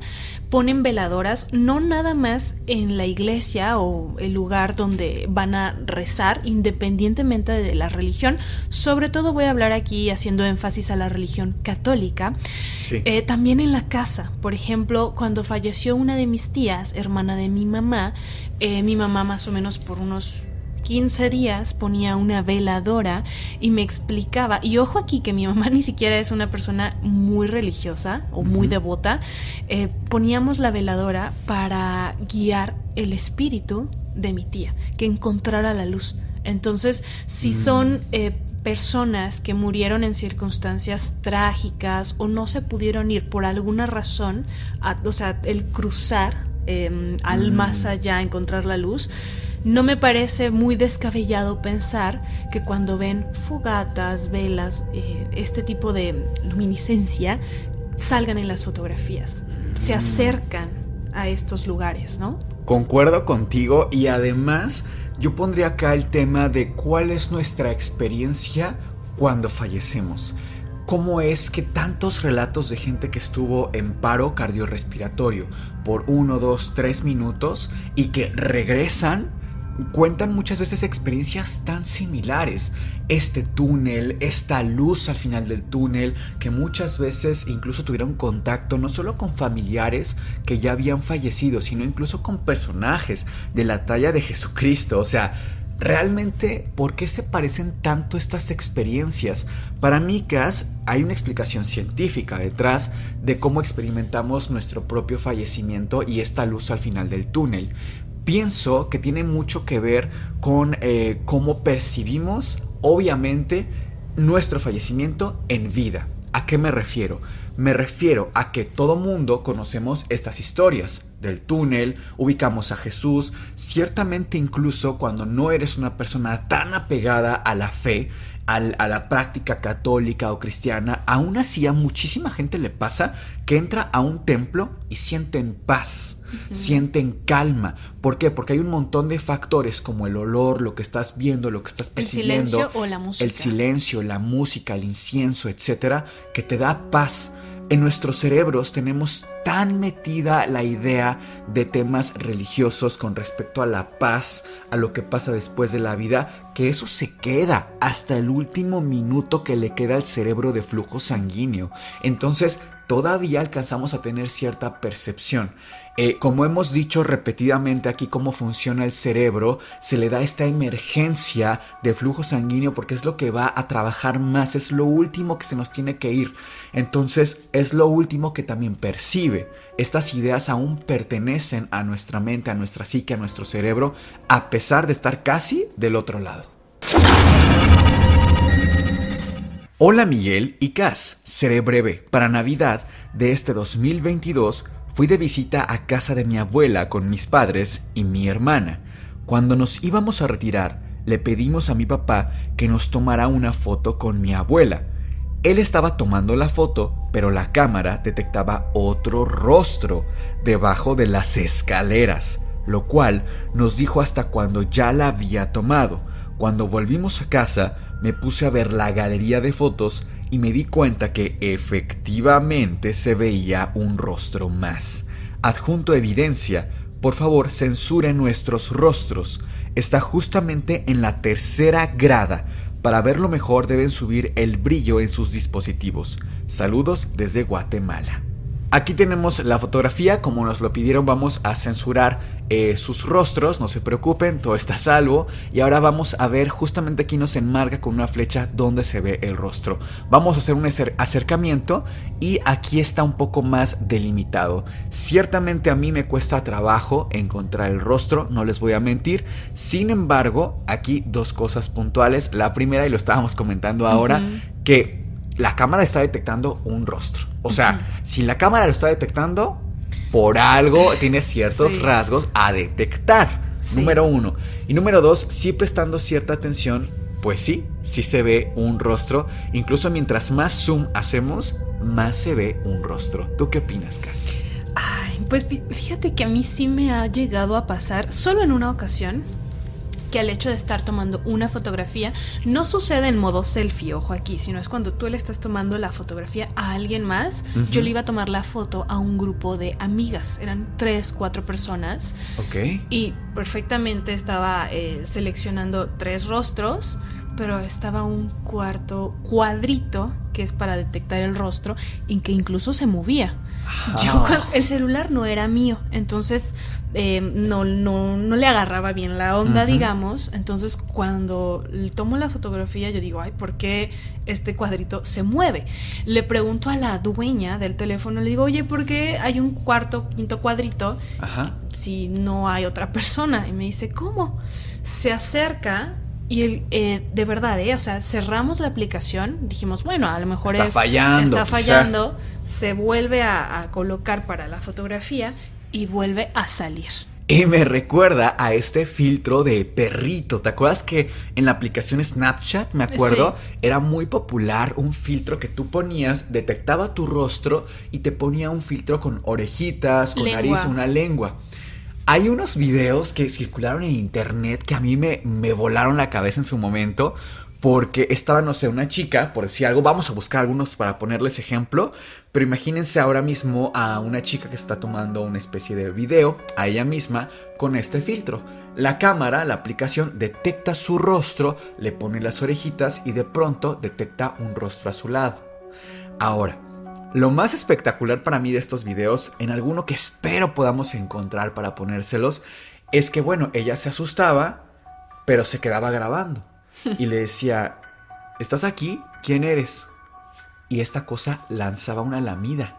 ponen veladoras no nada más en la iglesia o el lugar donde van a rezar, independientemente de la religión. Sobre todo voy a hablar aquí haciendo énfasis a la religión católica. Eh, también en la casa. Por ejemplo, cuando falleció una de mis tías, hermana de mi mamá, eh, mi mamá más o menos por unos 15 días ponía una veladora y me explicaba, y ojo aquí que mi mamá ni siquiera es una persona muy religiosa o muy devota, eh, poníamos la veladora para guiar el espíritu de mi tía, que encontrara la luz. Entonces, si mm. son eh, personas que murieron en circunstancias trágicas o no se pudieron ir por alguna razón, o sea, el cruzar em, al mm. más allá, encontrar la luz, no me parece muy descabellado pensar que cuando ven fugatas, velas, eh, este tipo de luminiscencia, salgan en las fotografías, se mm. acercan a estos lugares, ¿no? Concuerdo contigo y además yo pondría acá el tema de cuál es nuestra experiencia cuando fallecemos. ¿Cómo es que tantos relatos de gente que estuvo en paro cardiorrespiratorio por uno, dos, tres minutos y que regresan cuentan muchas veces experiencias tan similares. Este túnel, esta luz al final del túnel, que muchas veces incluso tuvieron contacto no solo con familiares que ya habían fallecido, sino incluso con personajes de la talla de Jesucristo. O sea, Realmente, ¿por qué se parecen tanto estas experiencias? Para mí, Cass, hay una explicación científica detrás de cómo experimentamos nuestro propio fallecimiento y esta luz al final del túnel pienso que tiene mucho que ver con eh, cómo percibimos, obviamente, nuestro fallecimiento en vida. ¿A qué me refiero? Me refiero a que todo mundo conocemos estas historias del túnel, ubicamos a Jesús, ciertamente incluso cuando no eres una persona tan apegada a la fe, a la práctica católica o cristiana, aún así a muchísima gente le pasa que entra a un templo y sienten paz, sienten calma. ¿Por qué? Porque hay un montón de factores como el olor, lo que estás viendo, lo que estás percibiendo. El silencio o la música. El silencio, la música, el incienso, etcétera, que te da paz. En nuestros cerebros tenemos tan metida la idea de temas religiosos con respecto a la paz, a lo que pasa después de la vida, que eso se queda hasta el último minuto que le queda al cerebro de flujo sanguíneo. Entonces, todavía alcanzamos a tener cierta percepción. Eh, como hemos dicho repetidamente aquí cómo funciona el cerebro, se le da esta emergencia de flujo sanguíneo porque es lo que va a trabajar más, es lo último que se nos tiene que ir. Entonces es lo último que también percibe. Estas ideas aún pertenecen a nuestra mente, a nuestra psique, a nuestro cerebro, a pesar de estar casi del otro lado. Hola Miguel y Cas, seré breve. Para Navidad de este 2022 Fui de visita a casa de mi abuela con mis padres y mi hermana. Cuando nos íbamos a retirar, le pedimos a mi papá que nos tomara una foto con mi abuela. Él estaba tomando la foto, pero la cámara detectaba otro rostro debajo de las escaleras, lo cual nos dijo hasta cuando ya la había tomado. Cuando volvimos a casa, me puse a ver la galería de fotos y me di cuenta que efectivamente se veía un rostro más. Adjunto evidencia, por favor censuren nuestros rostros. Está justamente en la tercera grada. Para verlo mejor deben subir el brillo en sus dispositivos. Saludos desde Guatemala. Aquí tenemos la fotografía, como nos lo pidieron vamos a censurar eh, sus rostros, no se preocupen, todo está salvo. Y ahora vamos a ver, justamente aquí nos enmarca con una flecha donde se ve el rostro. Vamos a hacer un acercamiento y aquí está un poco más delimitado. Ciertamente a mí me cuesta trabajo encontrar el rostro, no les voy a mentir. Sin embargo, aquí dos cosas puntuales. La primera, y lo estábamos comentando ahora, que la cámara está detectando un rostro. O sea, si la cámara lo está detectando, por algo tiene ciertos rasgos a detectar. Número uno. Y número dos, sí prestando cierta atención, pues sí, sí se ve un rostro. Incluso mientras más zoom hacemos, más se ve un rostro. ¿Tú qué opinas, Casi? Ay, pues fíjate que a mí sí me ha llegado a pasar, solo en una ocasión, que al hecho de estar tomando una fotografía no sucede en modo selfie, ojo aquí, sino es cuando tú le estás tomando la fotografía a alguien más. Yo le iba a tomar la foto a un grupo de amigas, eran tres, cuatro personas. Ok. Y perfectamente estaba eh, seleccionando tres rostros pero estaba un cuarto cuadrito que es para detectar el rostro en que incluso se movía. Yo, el celular no era mío, entonces eh, no, no, no, le agarraba bien la onda, digamos. Entonces, cuando tomo la fotografía, yo digo, ay, ¿por qué este cuadrito se mueve? Le pregunto a la dueña del teléfono, le digo, oye, ¿por qué hay un cuarto, quinto cuadrito si no hay otra persona? Y me dice, ¿cómo? Se acerca y el, eh, de verdad, ¿eh? O sea, cerramos la aplicación, dijimos, bueno, a lo mejor está es, fallando, está fallando, se vuelve a, colocar para la fotografía y vuelve a salir. Y me recuerda a este filtro de perrito. ¿Te acuerdas que en la aplicación Snapchat, me acuerdo, era muy popular un filtro que tú ponías, detectaba tu rostro y te ponía un filtro con orejitas, con nariz, una lengua. Hay unos videos que circularon en internet que a mí me, me volaron la cabeza en su momento porque estaba, no sé, una chica, por decir algo, vamos a buscar algunos para ponerles ejemplo, pero imagínense ahora mismo a una chica que está tomando una especie de video a ella misma con este filtro. La cámara, la aplicación, detecta su rostro, le pone las orejitas y de pronto detecta un rostro a su lado. Ahora, lo más espectacular para mí de estos videos, en alguno que espero podamos encontrar para ponérselos, es que bueno, ella se asustaba, pero se quedaba grabando. Y le decía, ¿estás aquí? ¿Quién eres? Y esta cosa lanzaba una lamida.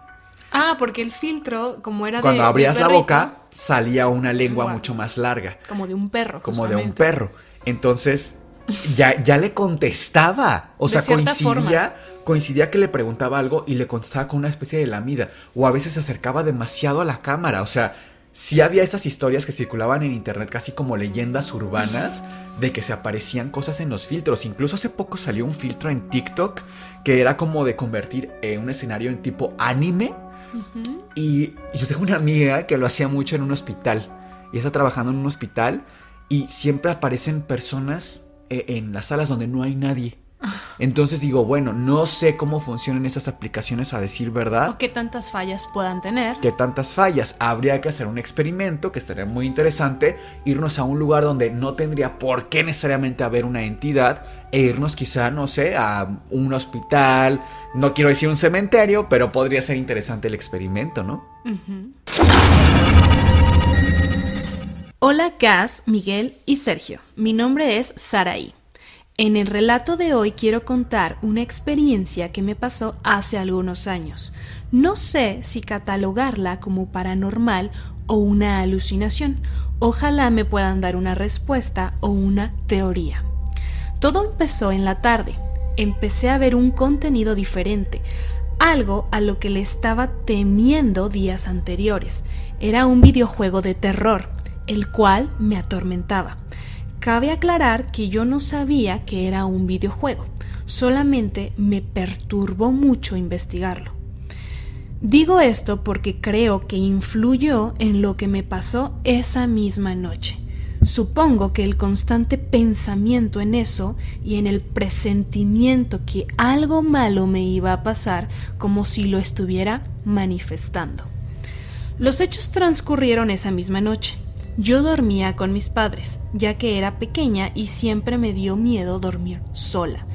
Ah, porque el filtro, como era Cuando abrías la boca, salía una lengua mucho más larga. Como de un perro. Como de un perro. Entonces, ya, ya le contestaba. O sea, coincidía coincidía que le preguntaba algo y le contestaba con una especie de lamida, o a veces se acercaba demasiado a la cámara, o sea, sí había esas historias que circulaban en internet casi como leyendas urbanas de que se aparecían cosas en los filtros. Incluso hace poco salió un filtro en TikTok que era como de convertir eh, un escenario en tipo anime. Y yo tengo una amiga que lo hacía mucho en un hospital. Y está trabajando en un hospital y siempre aparecen personas eh, en las salas donde no hay nadie. Entonces digo, bueno, no sé cómo funcionan esas aplicaciones a decir verdad. O qué tantas fallas puedan tener. Qué tantas fallas. Habría que hacer un experimento que estaría muy interesante, irnos a un lugar donde no tendría por qué necesariamente haber una entidad e irnos quizá, no sé, a un hospital, no quiero decir un cementerio, pero podría ser interesante el experimento, ¿no? Hola Gas, Miguel y Sergio. Mi nombre es Saraí. En el relato de hoy quiero contar una experiencia que me pasó hace algunos años. No sé si catalogarla como paranormal o una alucinación. Ojalá me puedan dar una respuesta o una teoría. Todo empezó en la tarde. Empecé a ver un contenido diferente, algo a lo que le estaba temiendo días anteriores. Era un videojuego de terror, el cual me atormentaba. Cabe aclarar que yo no sabía que era un videojuego, solamente me perturbó mucho investigarlo. Digo esto porque creo que influyó en lo que me pasó esa misma noche. Supongo que el constante pensamiento en eso y en el presentimiento que algo malo me iba a pasar como si lo estuviera manifestando. Los hechos transcurrieron esa misma noche. Yo dormía con mis padres, ya que era pequeña y siempre me dio miedo dormir sola.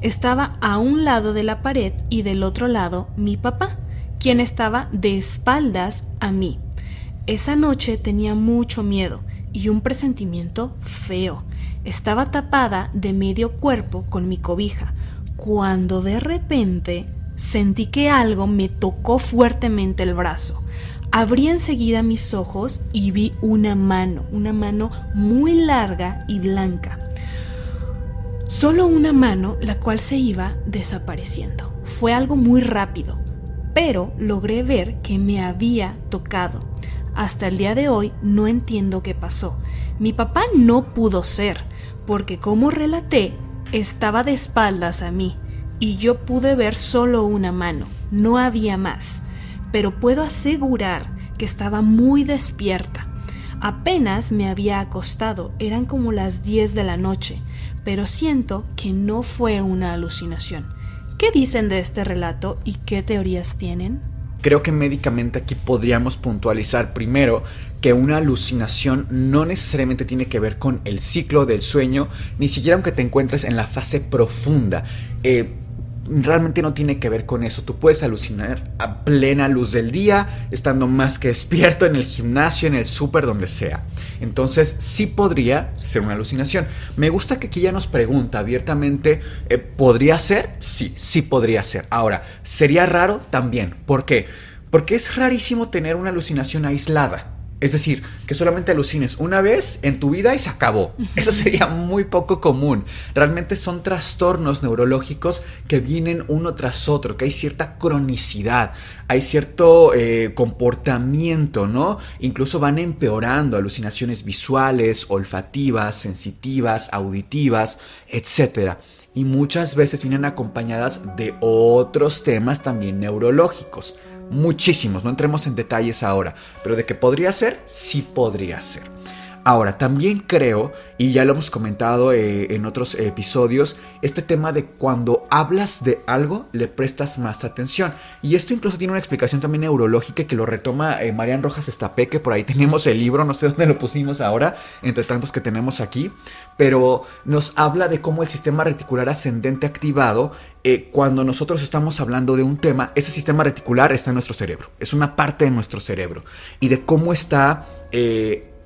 Estaba a un lado de la pared y del otro lado mi papá, quien estaba de espaldas a mí. Esa noche tenía mucho miedo y un presentimiento feo. Estaba tapada de medio cuerpo con mi cobija, cuando de repente sentí que algo me tocó fuertemente el brazo. Abrí enseguida mis ojos y vi una mano, una mano muy larga y blanca. Solo una mano, la cual se iba desapareciendo. Fue algo muy rápido, pero logré ver que me había tocado. Hasta el día de hoy no entiendo qué pasó. Mi papá no pudo ser, porque como relaté, estaba de espaldas a mí y yo pude ver solo una mano, no había más pero puedo asegurar que estaba muy despierta. Apenas me había acostado, eran como las 10 de la noche, pero siento que no fue una alucinación. ¿Qué dicen de este relato y qué teorías tienen? Creo que médicamente aquí podríamos puntualizar primero que una alucinación no necesariamente tiene que ver con el ciclo del sueño, ni siquiera aunque te encuentres en la fase profunda. Eh, realmente no tiene que ver con eso. Tú puedes alucinar a plena luz del día, estando más que despierto en el gimnasio, en el súper, donde sea. Entonces, sí podría ser una alucinación. Me gusta que aquí ya nos pregunta abiertamente, eh, ¿podría ser? Sí, sí podría ser. Ahora, ¿sería raro? También. ¿Por qué? Porque es rarísimo tener una alucinación aislada. Es decir, que solamente alucines una vez en tu vida y se acabó. Eso sería muy poco común. Realmente son trastornos neurológicos que vienen uno tras otro, que hay cierta cronicidad, hay cierto eh, comportamiento, ¿no? Incluso van empeorando alucinaciones visuales, olfativas, sensitivas, auditivas, etc. Y muchas veces vienen acompañadas de otros temas también neurológicos muchísimos, no entremos en detalles ahora, pero de que podría ser, sí podría ser. Ahora, también creo, y ya lo hemos comentado eh, en otros episodios, este tema de cuando hablas de algo le prestas más atención. Y esto incluso tiene una explicación también neurológica que lo retoma eh, Marian Rojas Estapé, que por ahí tenemos el libro, no sé dónde lo pusimos ahora, entre tantos que tenemos aquí, pero nos habla de cómo el sistema reticular ascendente activado, eh, cuando nosotros estamos hablando de un tema, ese sistema reticular está en nuestro cerebro, es una parte de nuestro cerebro, y de cómo está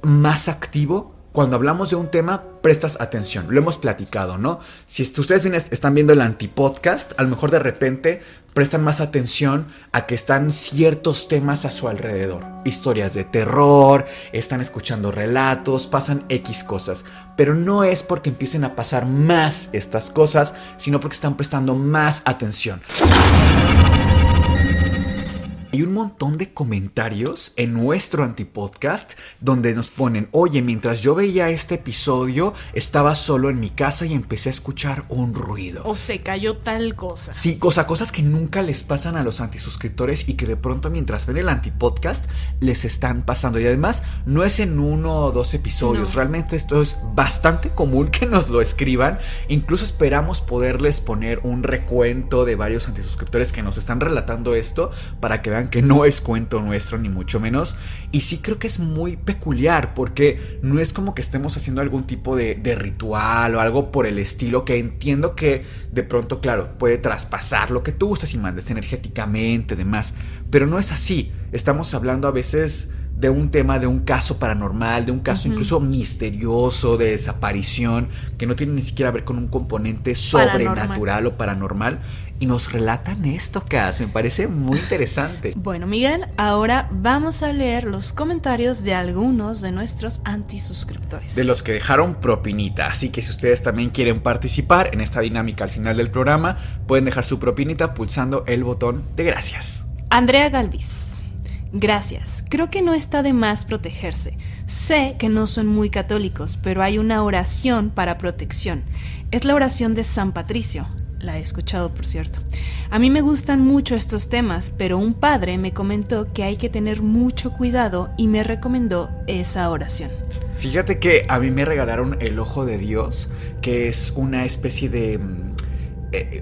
más activo cuando hablamos de un tema, prestas atención. Lo hemos platicado, ¿no? Si ustedes están viendo el antipodcast, a lo mejor de repente prestan más atención a que están ciertos temas a su alrededor. Historias de terror, están escuchando relatos, pasan X cosas. Pero no es porque empiecen a pasar más estas cosas, sino porque están prestando más atención hay un montón de comentarios en nuestro antipodcast donde nos ponen, oye, mientras yo veía este episodio, estaba solo en mi casa y empecé a escuchar un ruido. O se cayó tal cosa. Sí, cosa, cosas que nunca les pasan a los antisuscriptores y que de pronto mientras ven el antipodcast les están pasando. Y además, no es en uno o dos episodios, realmente esto es bastante común que nos lo escriban. Incluso esperamos poderles poner un recuento de varios antisuscriptores que nos están relatando esto para que vean que no es cuento nuestro, ni mucho menos. Y sí creo que es muy peculiar, porque no es como que estemos haciendo algún tipo de, ritual o algo por el estilo, que entiendo que de pronto, claro, puede traspasar lo que tú usas y mandes energéticamente, demás. Pero no es así. Estamos hablando a veces de un tema, de un caso paranormal, de un caso incluso misterioso, de desaparición, que no tiene ni siquiera que ver con un componente sobrenatural o paranormal. Y nos relatan esto que hacen, parece muy interesante. Bueno, Miguel, ahora vamos a leer los comentarios de algunos de nuestros antisuscriptores. De los que dejaron propinita, así que si ustedes también quieren participar en esta dinámica al final del programa, pueden dejar su propinita pulsando el botón de gracias. Andrea Galvis. Gracias. Creo que no está de más protegerse. Sé que no son muy católicos, pero hay una oración para protección. Es la oración de San Patricio. La he escuchado, por cierto. A mí me gustan mucho estos temas, pero un padre me comentó que hay que tener mucho cuidado y me recomendó esa oración. Fíjate que a mí me regalaron el ojo de Dios, que es una especie de mm,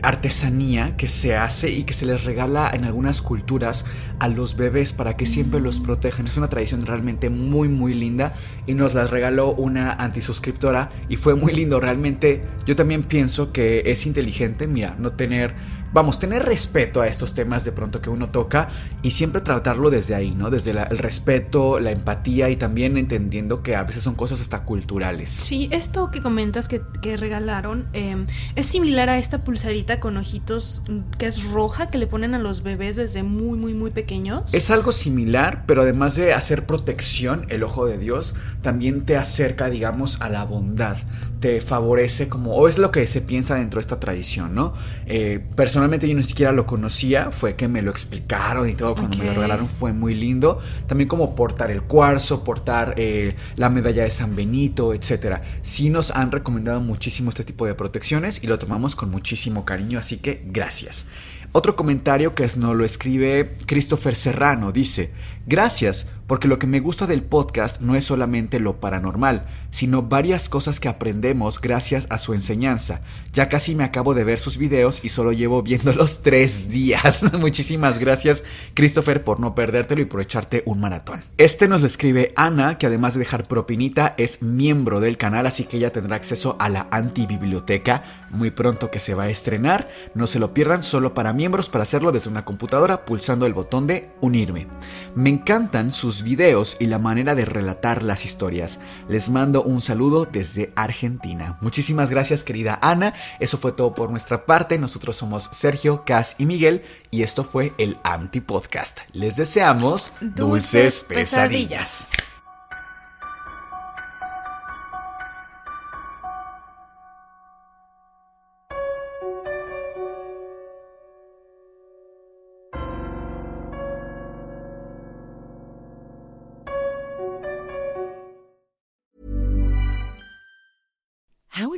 artesanía que se hace y que se les regala en algunas culturas a los bebés para que siempre los protejan. Es una tradición realmente muy muy linda y nos las regaló una antisuscriptora y fue muy lindo. Realmente yo también pienso que es inteligente, mira, no tener vamos, tener respeto a estos temas de pronto que uno toca y siempre tratarlo desde ahí, ¿no? Desde el respeto, la empatía y también entendiendo que a veces son cosas hasta culturales. Sí, esto que comentas que, regalaron em, es similar a esta pulsarita con ojitos mm, que es roja que le ponen a los bebés desde muy, muy, muy pequeños. Es algo similar, pero además de hacer protección, el ojo de Dios también te acerca, digamos, a la bondad te favorece como, o es lo que se piensa dentro de esta tradición, ¿no? Eh, personalmente yo ni siquiera lo conocía, fue que me lo explicaron y todo, cuando me lo regalaron fue muy lindo. También como portar el cuarzo, portar eh, la medalla de San Benito, etc. Sí nos han recomendado muchísimo este tipo de protecciones y lo tomamos con muchísimo cariño, así que gracias. Otro comentario que nos lo escribe Christopher Serrano dice, gracias porque lo que me gusta del podcast no es solamente lo paranormal, sino varias cosas que aprendemos gracias a su enseñanza. Ya casi me acabo de ver sus videos y solo llevo viéndolos tres días. Muchísimas gracias Christopher por no perdértelo y por echarte un maratón. Este nos lo escribe Ana, que además de dejar propinita es miembro del canal, así que ella tendrá acceso a la antibiblioteca muy pronto que se va a estrenar. No se lo pierdan solo para miembros para hacerlo desde una computadora pulsando el botón de unirme. Me encantan sus videos y la manera de relatar las historias. Les mando un saludo desde Argentina. Muchísimas gracias querida Ana. Eso fue todo por nuestra parte. Nosotros somos Sergio, Cas y Miguel y esto fue el Anti Podcast. Les deseamos dulces, pesadillas.